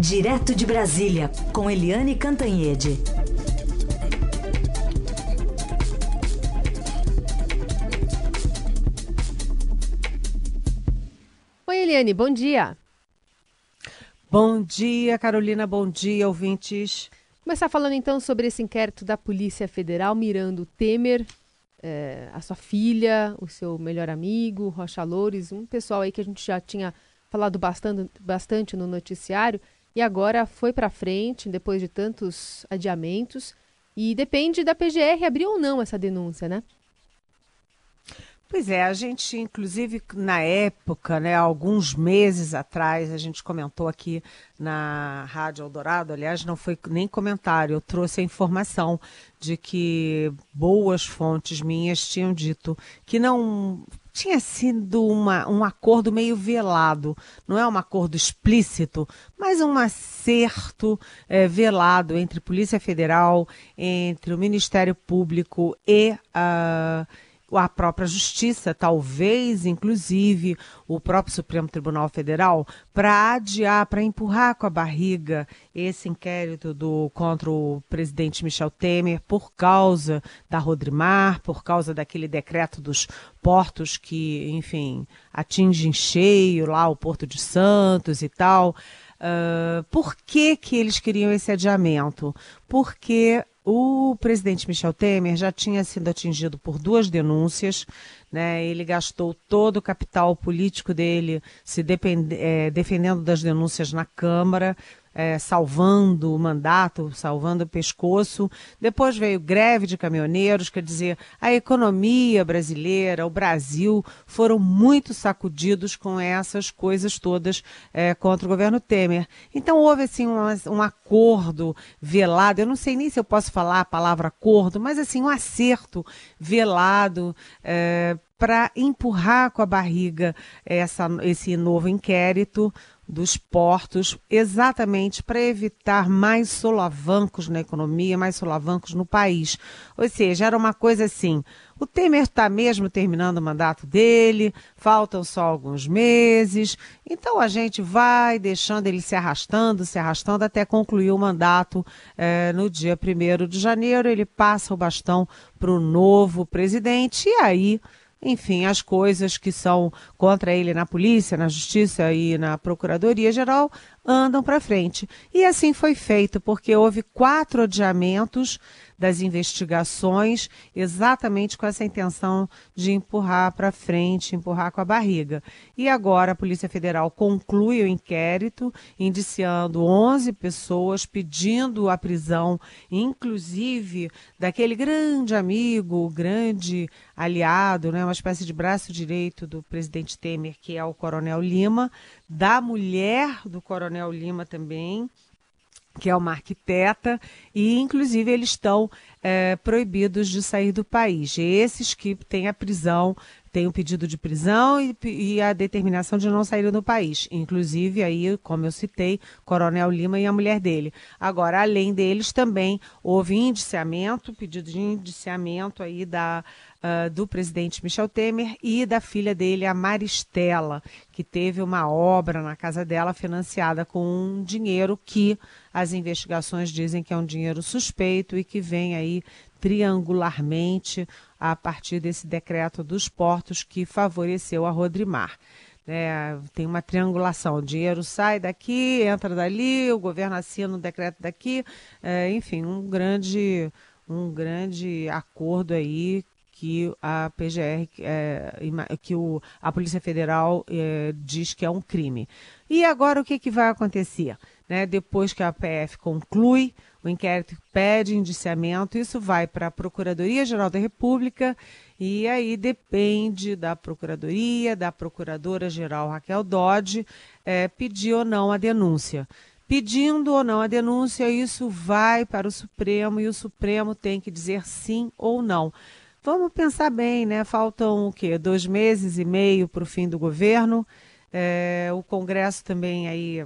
Direto de Brasília, com Eliane Cantanhede. Oi, Eliane, bom dia. Bom dia, Carolina, bom dia, ouvintes. Começar falando então sobre esse inquérito da Polícia Federal mirando Temer, é, a sua filha, o seu melhor amigo, Rocha Loures, um pessoal aí que a gente já tinha falado bastante, bastante no noticiário e agora foi para frente depois de tantos adiamentos e depende da PGR abrir ou não essa denúncia, né? Pois é, a gente, inclusive, na época, né, alguns meses atrás, a gente comentou aqui na Rádio Eldorado, aliás, não foi nem comentário, eu trouxe a informação de que boas fontes minhas tinham dito que não tinha sido uma, um acordo meio velado, não é um acordo explícito, mas um acerto é, velado entre Polícia Federal, entre o Ministério Público e. Uh, a própria Justiça, talvez, inclusive, o próprio Supremo Tribunal Federal, para adiar, para empurrar com a barriga esse inquérito do, contra o presidente Michel Temer por causa da Rodrimar, por causa daquele decreto dos portos que, enfim, atinge em cheio lá o Porto de Santos e tal. Uh, por que, que eles queriam esse adiamento? Porque o presidente Michel Temer já tinha sido atingido por duas denúncias. Né? Ele gastou todo o capital político dele se depend... é, defendendo das denúncias na Câmara é, salvando o mandato, salvando o pescoço. Depois veio greve de caminhoneiros, quer dizer, a economia brasileira, o Brasil, foram muito sacudidos com essas coisas todas é, contra o governo Temer. Então houve assim um, um acordo velado, eu não sei nem se eu posso falar a palavra acordo, mas assim, um acerto velado é, para empurrar com a barriga essa, esse novo inquérito dos portos, exatamente para evitar mais solavancos na economia, mais solavancos no país. Ou seja, era uma coisa assim: o Temer está mesmo terminando o mandato dele, faltam só alguns meses, então a gente vai deixando ele se arrastando, se arrastando até concluir o mandato eh, no dia 1 de janeiro. Ele passa o bastão para o novo presidente e aí enfim, as coisas que são contra ele na polícia, na justiça e na procuradoria geral andam para frente. E assim foi feito, porque houve quatro adiamentos das investigações, exatamente com essa intenção de empurrar para frente, empurrar com a barriga. E agora a Polícia Federal conclui o inquérito, indiciando 11 pessoas, pedindo a prisão, inclusive daquele grande amigo, grande aliado, né, uma espécie de braço direito do presidente Temer, que é o Coronel Lima, da mulher do Coronel Lima também, que é uma arquiteta, e inclusive eles estão é, proibidos de sair do país. Esses que têm a prisão, têm o pedido de prisão e, e, a determinação de não sair do país. Inclusive, aí, como eu citei, Coronel Lima e a mulher dele. Agora, além deles, também houve indiciamento, pedido de indiciamento aí da uh, do presidente Michel Temer e da filha dele, a Maristela, que teve uma obra na casa dela financiada com um dinheiro que as investigações dizem que é um dinheiro suspeito e que vem aí triangularmente a partir desse decreto dos portos que favoreceu a Rodrimar. É, tem uma triangulação, o dinheiro sai daqui, entra dali, o governo assina o decreto daqui, é, enfim, um grande, um grande acordo aí que a PGR, é, que o, a Polícia Federal é, diz que é um crime. E agora o que, que vai acontecer? Né? Depois que a PF conclui o inquérito, pede indiciamento, isso vai para a Procuradoria-Geral da República e aí depende da Procuradoria, da Procuradora-Geral Raquel Dodge, é, pedir ou não a denúncia pedindo ou não a denúncia, isso vai para o Supremo e o Supremo tem que dizer sim ou não. Vamos pensar bem, né? Faltam o quê? Dois meses e meio para o fim do governo. É, o Congresso também aí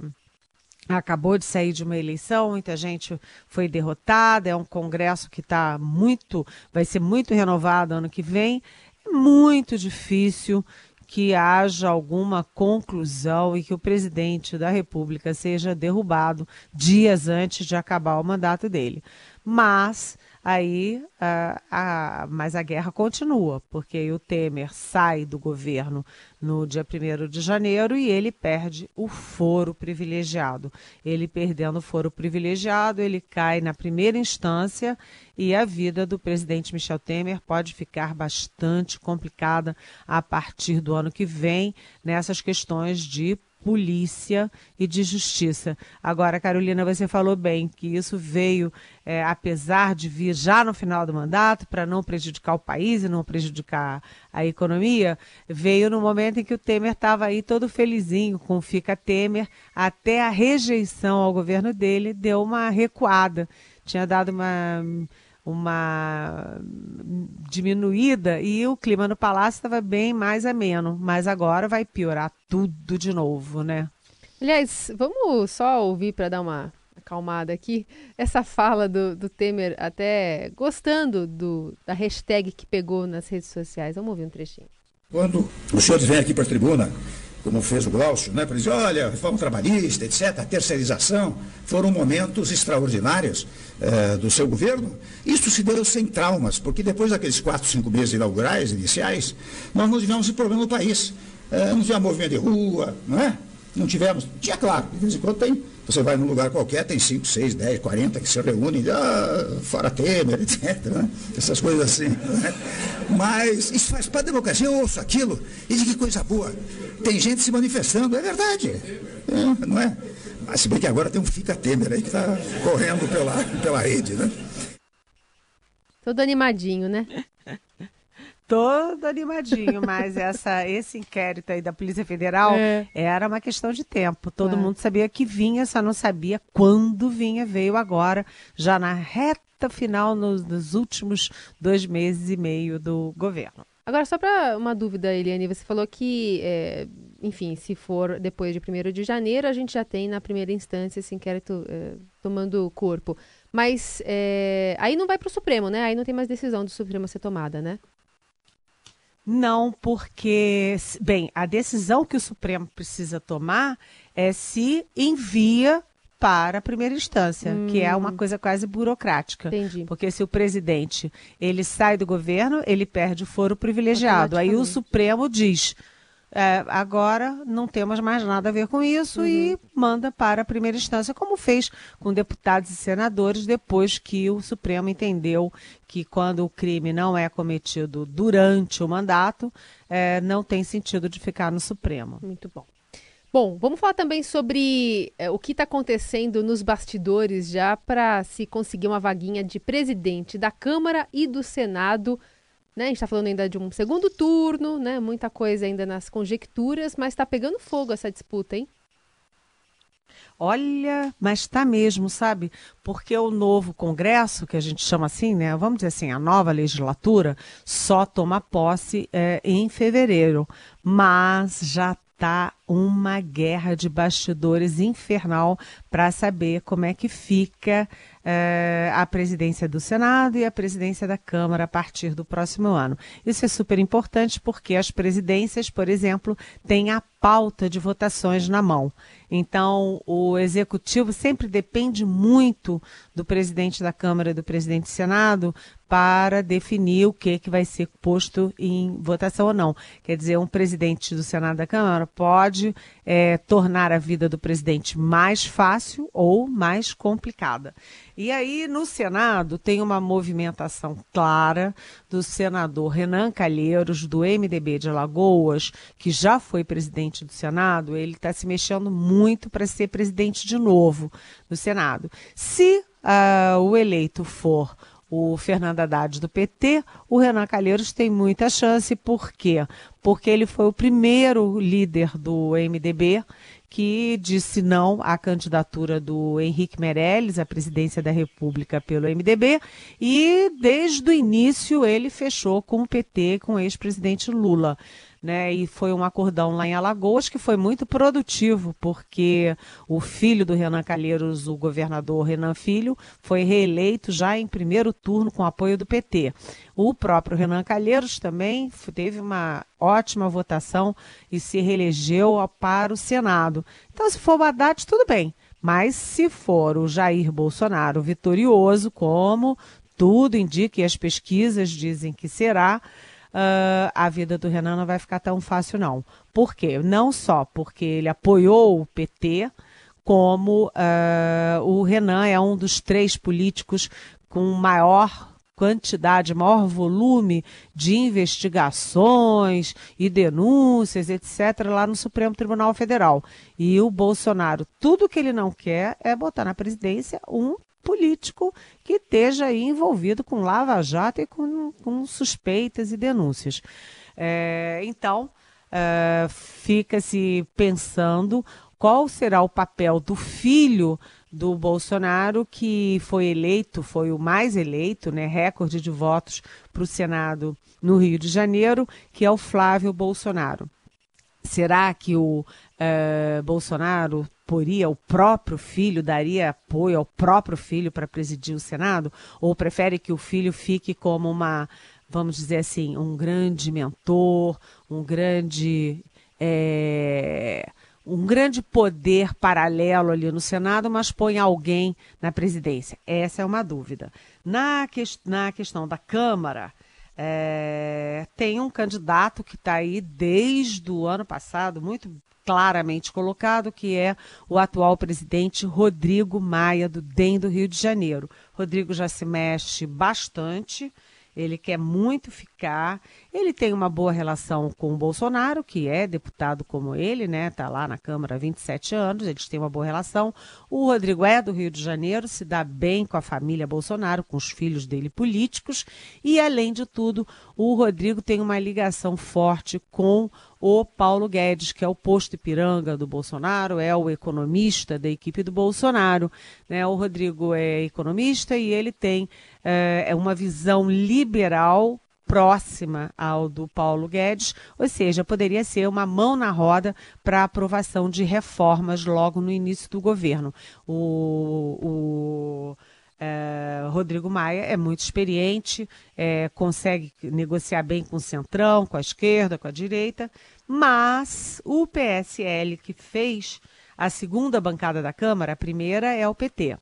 acabou de sair de uma eleição, muita gente foi derrotada, é um Congresso que está muito, vai ser muito renovado ano que vem. É muito difícil que haja alguma conclusão e que o presidente da República seja derrubado dias antes de acabar o mandato dele. Mas aí a, a, mas a guerra continua, porque o Temer sai do governo no dia 1 de janeiro e ele perde o foro privilegiado. Ele perdendo o foro privilegiado, ele cai na primeira instância e a vida do presidente Michel Temer pode ficar bastante complicada a partir do ano que vem nessas questões de polícia e de justiça. Agora, Carolina, você falou bem que isso veio, é, apesar de vir já no final do mandato, para não prejudicar o país e não prejudicar a economia, veio no momento em que o Temer estava aí todo felizinho com Fica Temer, até a rejeição ao governo dele deu uma recuada. Tinha dado uma uma diminuída e o clima no palácio estava bem mais ameno, mas agora vai piorar tudo de novo, né? Aliás, vamos só ouvir para dar uma acalmada aqui essa fala do, do Temer, até gostando do, da hashtag que pegou nas redes sociais. Vamos ouvir um trechinho. Quando os senhores vêm aqui para a tribuna como fez o Glaucio, né, para dizer, olha, reforma trabalhista, etc., a terceirização, foram momentos extraordinários eh, do seu governo. Isso se deu sem traumas, porque depois daqueles quatro, cinco meses inaugurais, iniciais, nós não tivemos esse problema no país. Eh, não tivemos movimento de rua, não é? Não tivemos. Tinha, claro, de vez em quando tem. Você vai num lugar qualquer, tem 5, 6, 10, 40 que se reúnem, ah, fora Temer, etc. Né? Essas coisas assim. Né? Mas isso faz para a democracia. Eu ouço aquilo e de que coisa boa. Tem gente se manifestando, é verdade. É, não é? Mas se bem que agora tem um Fica Temer aí que está correndo pela, pela rede, né? Todo animadinho, né? todo animadinho, mas essa, esse inquérito aí da Polícia Federal é. era uma questão de tempo. Todo é. mundo sabia que vinha, só não sabia quando vinha. Veio agora, já na reta final, nos, nos últimos dois meses e meio do governo. Agora, só para uma dúvida, Eliane, você falou que, é, enfim, se for depois de 1 de janeiro, a gente já tem na primeira instância esse inquérito é, tomando corpo. Mas é, aí não vai para o Supremo, né? Aí não tem mais decisão do Supremo ser tomada, né? Não, porque, bem, a decisão que o Supremo precisa tomar é se envia para a primeira instância, hum. que é uma hum. coisa quase burocrática. Entendi. Porque se o presidente ele sai do governo, ele perde o foro privilegiado. Aí o Supremo diz: é, agora não temos mais nada a ver com isso uhum. e manda para a primeira instância, como fez com deputados e senadores depois que o Supremo entendeu que quando o crime não é cometido durante o mandato, é, não tem sentido de ficar no Supremo. Muito bom. Bom, vamos falar também sobre é, o que está acontecendo nos bastidores já para se conseguir uma vaguinha de presidente da Câmara e do Senado né? A gente está falando ainda de um segundo turno, né? Muita coisa ainda nas conjecturas, mas está pegando fogo essa disputa, hein? Olha, mas está mesmo, sabe? Porque o novo Congresso, que a gente chama assim, né? Vamos dizer assim, a nova legislatura, só toma posse é, em fevereiro. Mas já tá uma guerra de bastidores infernal para saber como é que fica é, a presidência do Senado e a presidência da Câmara a partir do próximo ano. Isso é super importante porque as presidências, por exemplo, têm a pauta de votações na mão. Então, o executivo sempre depende muito do presidente da Câmara e do presidente do Senado para definir o que, que vai ser posto em votação ou não. Quer dizer, um presidente do Senado da Câmara pode é, tornar a vida do presidente mais fácil ou mais complicada. E aí, no Senado, tem uma movimentação clara do senador Renan Calheiros, do MDB de Alagoas, que já foi presidente do Senado. Ele está se mexendo muito para ser presidente de novo do Senado. Se uh, o eleito for o Fernando Haddad do PT, o Renan Calheiros tem muita chance. Por quê? Porque ele foi o primeiro líder do MDB que disse não à candidatura do Henrique Meirelles à presidência da República pelo MDB e desde o início ele fechou com o PT, com o ex-presidente Lula. Né? E foi um acordão lá em Alagoas que foi muito produtivo, porque o filho do Renan Calheiros, o governador Renan Filho, foi reeleito já em primeiro turno com apoio do PT. O próprio Renan Calheiros também teve uma ótima votação e se reelegeu para o Senado. Então, se for o Haddad, tudo bem. Mas se for o Jair Bolsonaro vitorioso, como tudo indica e as pesquisas dizem que será, uh, a vida do Renan não vai ficar tão fácil, não. Por quê? Não só porque ele apoiou o PT, como uh, o Renan é um dos três políticos com maior quantidade, maior volume de investigações e denúncias, etc., lá no Supremo Tribunal Federal. E o Bolsonaro, tudo que ele não quer é botar na presidência um político que esteja aí envolvido com lava-jato e com, com, suspeitas e denúncias. É, então, é, fica-se pensando qual será o papel do filho do Bolsonaro, que foi eleito, foi o mais eleito, né, recorde de votos para o Senado no Rio de Janeiro, que é o Flávio Bolsonaro. Será que o uh, Bolsonaro poria o próprio filho, daria apoio ao próprio filho para presidir o Senado? Ou prefere que o filho fique como uma, vamos dizer assim, um grande mentor, um grande. É, um grande poder paralelo ali no Senado, mas põe alguém na presidência? Essa é uma dúvida. Na, que, na questão da Câmara, é, tem um candidato que está aí desde o ano passado, muito claramente colocado, que é o atual presidente Rodrigo Maia, do DEM do Rio de Janeiro. Rodrigo já se mexe bastante ele quer muito ficar. Ele tem uma boa relação com o Bolsonaro, que é deputado como ele, né? Está lá na Câmara há 27 anos, eles têm uma boa relação. O Rodrigo é do Rio de Janeiro, se dá bem com a família Bolsonaro, com os filhos dele políticos. E, além de tudo, o Rodrigo tem uma ligação forte com o Paulo Guedes, que é o posto Ipiranga do Bolsonaro, é o economista da equipe do Bolsonaro. Né? O Rodrigo é economista e ele tem é, uma visão liberal próxima ao do Paulo Guedes, ou seja, poderia ser uma mão na roda para aprovação de reformas logo no início do governo. O, o é, Rodrigo Maia é muito experiente, é, consegue negociar bem com o centrão, com a esquerda, com a direita, mas o PSL que fez a segunda bancada da Câmara, a primeira é o PT,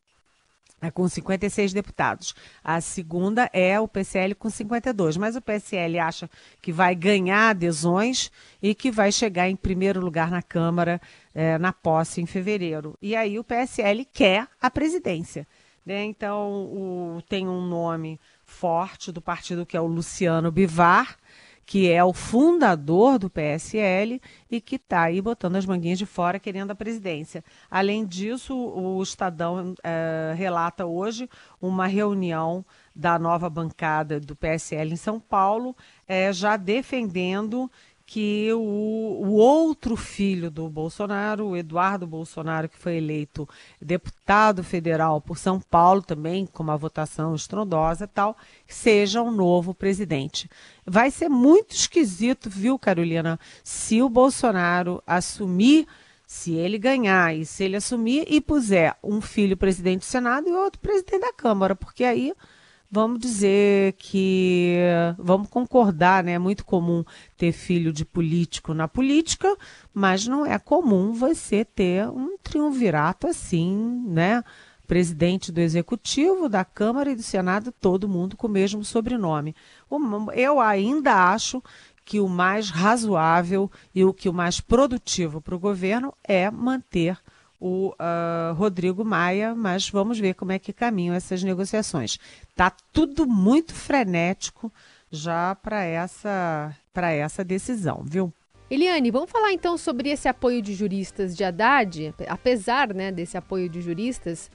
é com 56 deputados. A segunda é o PSL com 52. Mas o PSL acha que vai ganhar adesões e que vai chegar em primeiro lugar na Câmara é, na posse em fevereiro. E aí o PSL quer a presidência. Né? Então o, tem um nome forte do partido que é o Luciano Bivar que é o fundador do PSL e que está aí botando as manguinhas de fora querendo a presidência. Além disso, o Estadão é, relata hoje uma reunião da nova bancada do PSL em São Paulo, é, já defendendo que o, o, outro filho do Bolsonaro, o Eduardo Bolsonaro, que foi eleito deputado federal por São Paulo também, com uma votação estrondosa e tal, seja o um novo presidente. Vai ser muito esquisito, viu, Carolina, se o Bolsonaro assumir, se ele ganhar e se ele assumir e puser um filho presidente do Senado e outro presidente da Câmara, porque aí vamos dizer que vamos concordar, né? É muito comum ter filho de político na política, mas não é comum você ter um triunvirato assim, né? Presidente do Executivo, da Câmara e do Senado, todo mundo com o mesmo sobrenome. Eu ainda acho que o mais razoável e o que o mais produtivo para o governo é manter o uh, Rodrigo Maia, mas vamos ver como é que caminham essas negociações. Tá tudo muito frenético já para essa para essa decisão, viu? Eliane, vamos falar então sobre esse apoio de juristas de Haddad, apesar né, desse apoio de juristas,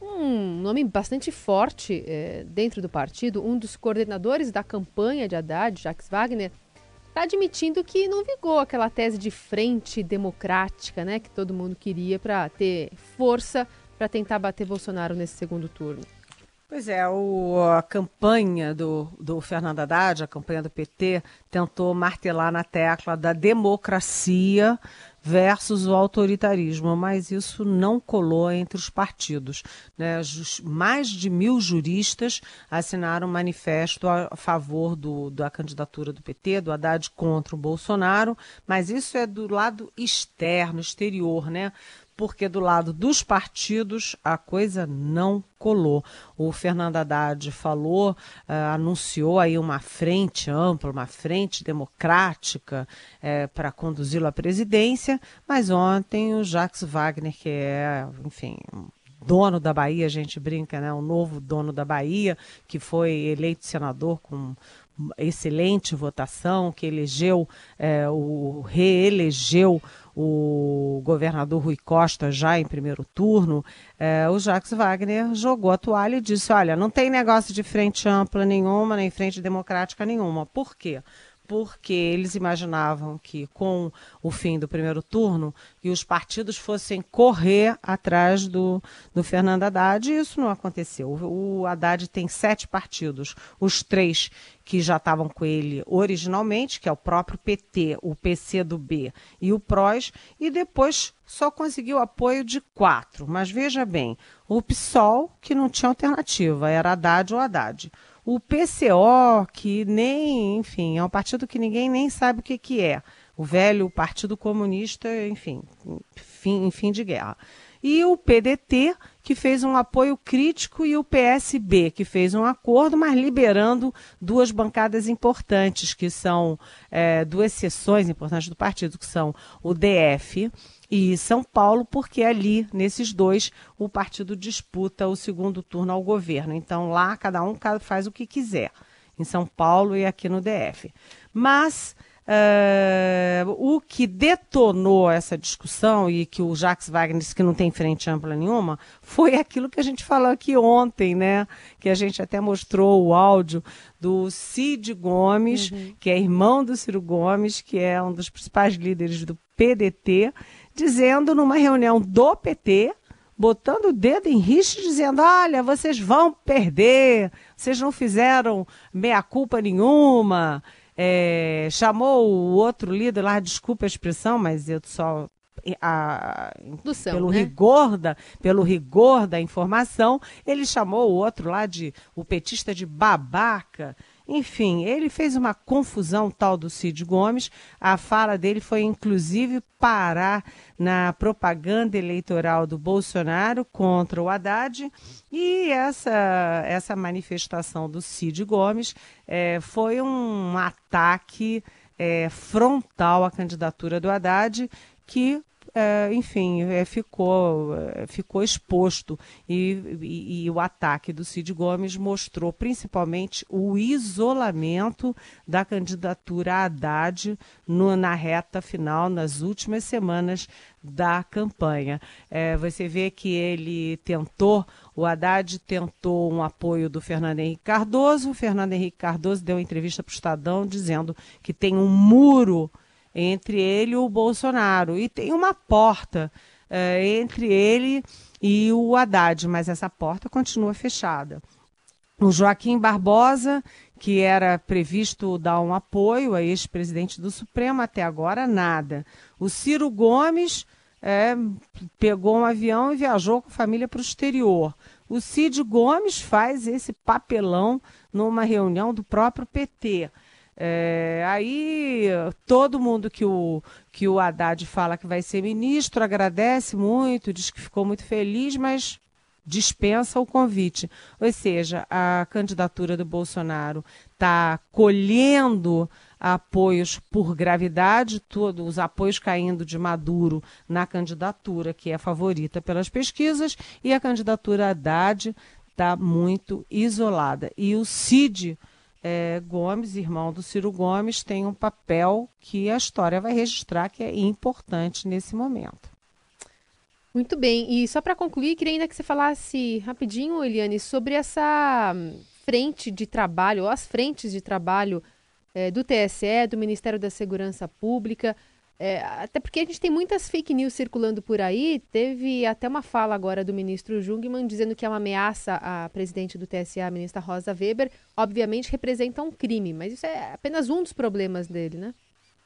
um nome bastante forte é, dentro do partido, um dos coordenadores da campanha de Haddad, Jacques Wagner, está admitindo que não vigou aquela tese de frente democrática, né, que todo mundo queria para ter força para tentar bater Bolsonaro nesse segundo turno. Pois é, o, a campanha do, do Fernando Haddad, a campanha do PT, tentou martelar na tecla da democracia versus o autoritarismo, mas isso não colou entre os partidos. Né? Mais de mil juristas assinaram um manifesto a favor do, da candidatura do PT, do Haddad contra o Bolsonaro, mas isso é do lado externo, exterior, né? Porque do lado dos partidos a coisa não colou. O Fernando Haddad falou, uh, anunciou aí uma frente ampla, uma frente democrática uh, para conduzi-lo à presidência, mas ontem o Jacques Wagner, que é, enfim, dono da Bahia, a gente brinca, né? O novo dono da Bahia, que foi eleito senador com excelente votação, que elegeu, é, o reelegeu o governador Rui Costa já em primeiro turno, é, o Jacques Wagner jogou a toalha e disse: olha, não tem negócio de frente ampla nenhuma, nem frente democrática nenhuma. Por quê? Porque eles imaginavam que com o fim do primeiro turno que os partidos fossem correr atrás do, do Fernando Haddad e isso não aconteceu. O Haddad tem sete partidos, os três que já estavam com ele originalmente, que é o próprio PT, o PCdoB e o PROS, e depois só conseguiu apoio de quatro. Mas veja bem, o PSOL, que não tinha alternativa, era Haddad ou Haddad o PCO, que nem, enfim, é um partido que ninguém nem sabe o que, que é. O velho Partido Comunista, enfim, fim, fim de guerra. E o PDT, que fez um apoio crítico, e o PSB, que fez um acordo, mas liberando duas bancadas importantes, que são é, duas seções importantes do partido, que são o DF e São Paulo, porque ali, nesses dois, o partido disputa o segundo turno ao governo. Então, lá, cada um faz o que quiser, em São Paulo e aqui no DF. Mas uh, o que detonou essa discussão e que o Jacques Wagner disse que não tem frente ampla nenhuma foi aquilo que a gente falou aqui ontem, né? Que a gente até mostrou o áudio do Cid Gomes, uhum. que é irmão do Ciro Gomes, que é um dos principais líderes do PDT, dizendo numa reunião do PT, botando o dedo em riste, dizendo: olha, vocês vão perder, vocês não fizeram meia-culpa nenhuma. É, chamou o outro líder lá, desculpa a expressão, mas eu só. A, pelo né? rigor da pelo rigor da informação ele chamou o outro lá de o petista de babaca enfim, ele fez uma confusão tal do Cid Gomes. A fala dele foi, inclusive, parar na propaganda eleitoral do Bolsonaro contra o Haddad. E essa, essa manifestação do Cid Gomes é, foi um ataque é, frontal à candidatura do Haddad, que é, enfim, é, ficou, é, ficou exposto. E, e, e, o ataque do Cid Gomes mostrou principalmente o isolamento da candidatura Haddad no, na reta final, nas últimas semanas da campanha. É, você vê que ele tentou, o Haddad tentou um apoio do Fernando Henrique Cardoso, o Fernando Henrique Cardoso deu uma entrevista para o Estadão dizendo que tem um muro entre ele e o Bolsonaro. E tem uma porta é, entre ele e o Haddad, mas essa porta continua fechada. O Joaquim Barbosa, que era previsto dar um apoio a ex-presidente do Supremo, até agora nada. O Ciro Gomes é, pegou um avião e viajou com a família para o exterior. O Cid Gomes faz esse papelão numa reunião do próprio PT. É, aí todo mundo que o, que o Haddad fala que vai ser ministro agradece muito, diz que ficou muito feliz, mas dispensa o convite. Ou seja, a candidatura do Bolsonaro está colhendo apoios por gravidade, todos os apoios caindo de Maduro na candidatura que é favorita pelas pesquisas, e a candidatura Haddad está muito isolada. E o Cid é, Gomes, irmão do Ciro Gomes, tem um papel que a história vai registrar que é importante nesse momento. Muito bem. E só para concluir, queria ainda que você falasse rapidinho, Eliane, sobre essa hum, frente de trabalho, ou as frentes de trabalho é, do TSE, do Ministério da Segurança Pública, É, até porque a gente tem muitas fake news circulando por aí. Teve até uma fala agora do ministro Jungmann dizendo que é uma ameaça à presidente do TSE, a ministra Rosa Weber. Obviamente representa um crime, mas isso é apenas um dos problemas dele, né?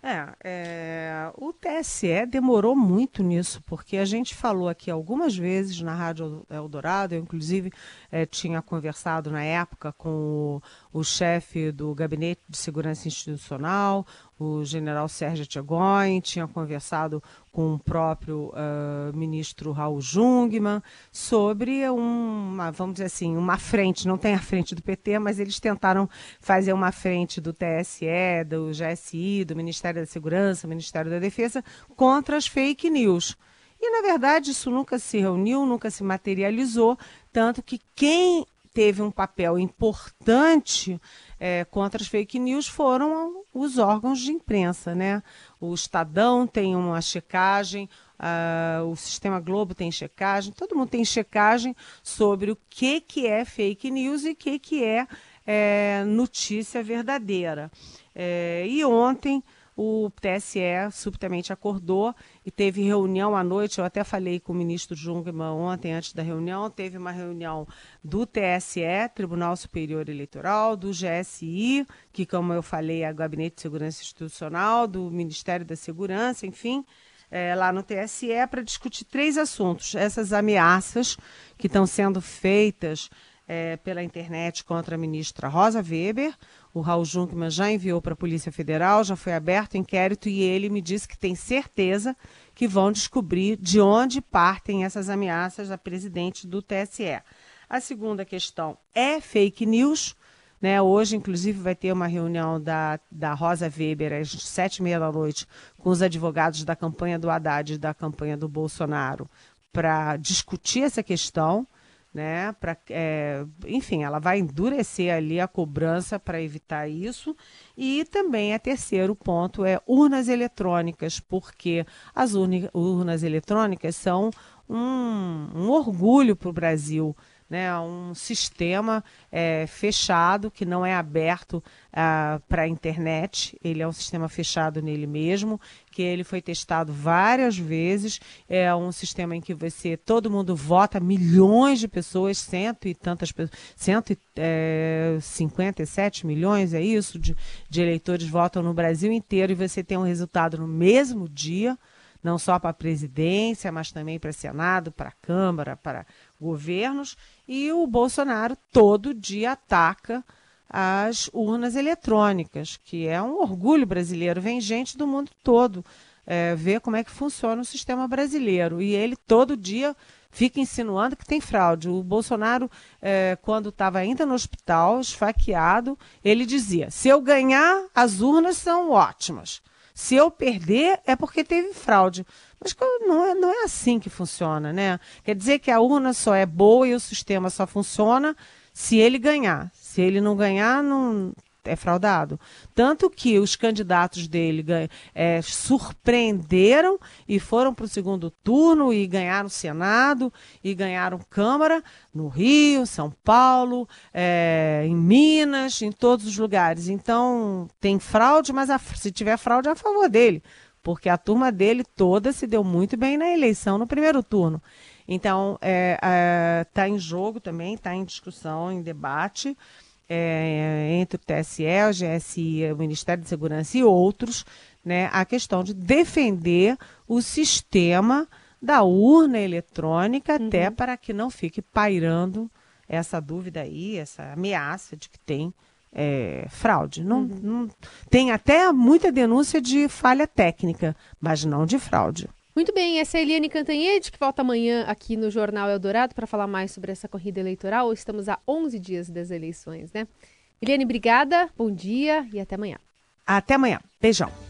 É, é, o TSE demorou muito nisso, porque a gente falou aqui algumas vezes na Rádio Eldorado, eu inclusive é, tinha conversado na época com o, o chefe do Gabinete de Segurança Institucional, o general Sérgio Tchegoin, tinha conversado com o próprio uh, ministro Raul Jungmann sobre uma, vamos dizer assim, uma frente, não tem a frente do PT, mas eles tentaram fazer uma frente do TSE, do GSI, do Ministério da Segurança, Ministério da Defesa, contra as fake news. E, na verdade, isso nunca se reuniu, nunca se materializou, tanto que quem teve um papel importante é, contra as fake news foram os órgãos de imprensa, né? O Estadão tem uma checagem, uh, o Sistema Globo tem checagem, todo mundo tem checagem sobre o que, que é fake news e o que, que é, é notícia verdadeira. É, e ontem o TSE subitamente acordou e teve reunião à noite. Eu até falei com o ministro Jungmann ontem, antes da reunião. Teve uma reunião do TSE, Tribunal Superior Eleitoral, do GSI, que, como eu falei, é o Gabinete de Segurança Institucional, do Ministério da Segurança, enfim. É, lá no TSE para discutir três assuntos. Essas ameaças que estão sendo feitas é, pela internet contra a ministra Rosa Weber. O Raul Junkman já enviou para a Polícia Federal, já foi aberto inquérito e ele me disse que tem certeza que vão descobrir de onde partem essas ameaças da presidente do TSE. A segunda questão é fake news. Né? Hoje, inclusive, vai ter uma reunião da, da Rosa Weber às sete e meia da noite com os advogados da campanha do Haddad e da campanha do Bolsonaro para discutir essa questão né? Pra, é, enfim, ela vai endurecer ali a cobrança para evitar isso. E também, a terceiro ponto é urnas eletrônicas, porque as urnas eletrônicas são um, um orgulho para o Brasil né, um sistema é, fechado que não é aberto ah, para a internet. Ele é um sistema fechado nele mesmo, que ele foi testado várias vezes. É um sistema em que você todo mundo vota, milhões de pessoas, cento e tantas pessoas, 157 é, milhões, é isso, de, de eleitores votam no Brasil inteiro e você tem um resultado no mesmo dia não só para a presidência, mas também para Senado, para Câmara, para governos. E o Bolsonaro todo dia ataca as urnas eletrônicas, que é um orgulho brasileiro. Vem gente do mundo todo é, ver como é que funciona o sistema brasileiro. E ele todo dia fica insinuando que tem fraude. O Bolsonaro, é, quando estava ainda no hospital, esfaqueado, ele dizia: se eu ganhar, as urnas são ótimas. Se eu perder, é porque teve fraude. Mas não é, não é assim que funciona, né? Quer dizer que a urna só é boa e o sistema só funciona se ele ganhar. Se ele não ganhar, não, é fraudado. Tanto que os candidatos dele é, surpreenderam e foram para o segundo turno e ganharam Senado e ganharam Câmara no Rio, São Paulo, é, em Minas, em todos os lugares. Então tem fraude, mas a, se tiver fraude é a favor dele, porque a turma dele toda se deu muito bem na eleição no primeiro turno. Então está é, é, tá em jogo também, está em discussão, em debate é, entre o TSE, o GSI, o Ministério da Segurança e outros, né, a questão de defender o sistema da urna eletrônica, uhum. até para que não fique pairando essa dúvida aí, essa ameaça de que tem é, fraude. Não, uhum. não, tem até muita denúncia de falha técnica, mas não de fraude. Muito bem, essa é a Eliane Cantanhede, que volta amanhã aqui no Jornal Eldorado para falar mais sobre essa corrida eleitoral. Estamos a 11 dias das eleições, né? Eliane, obrigada, bom dia e até amanhã. Até amanhã. Beijão.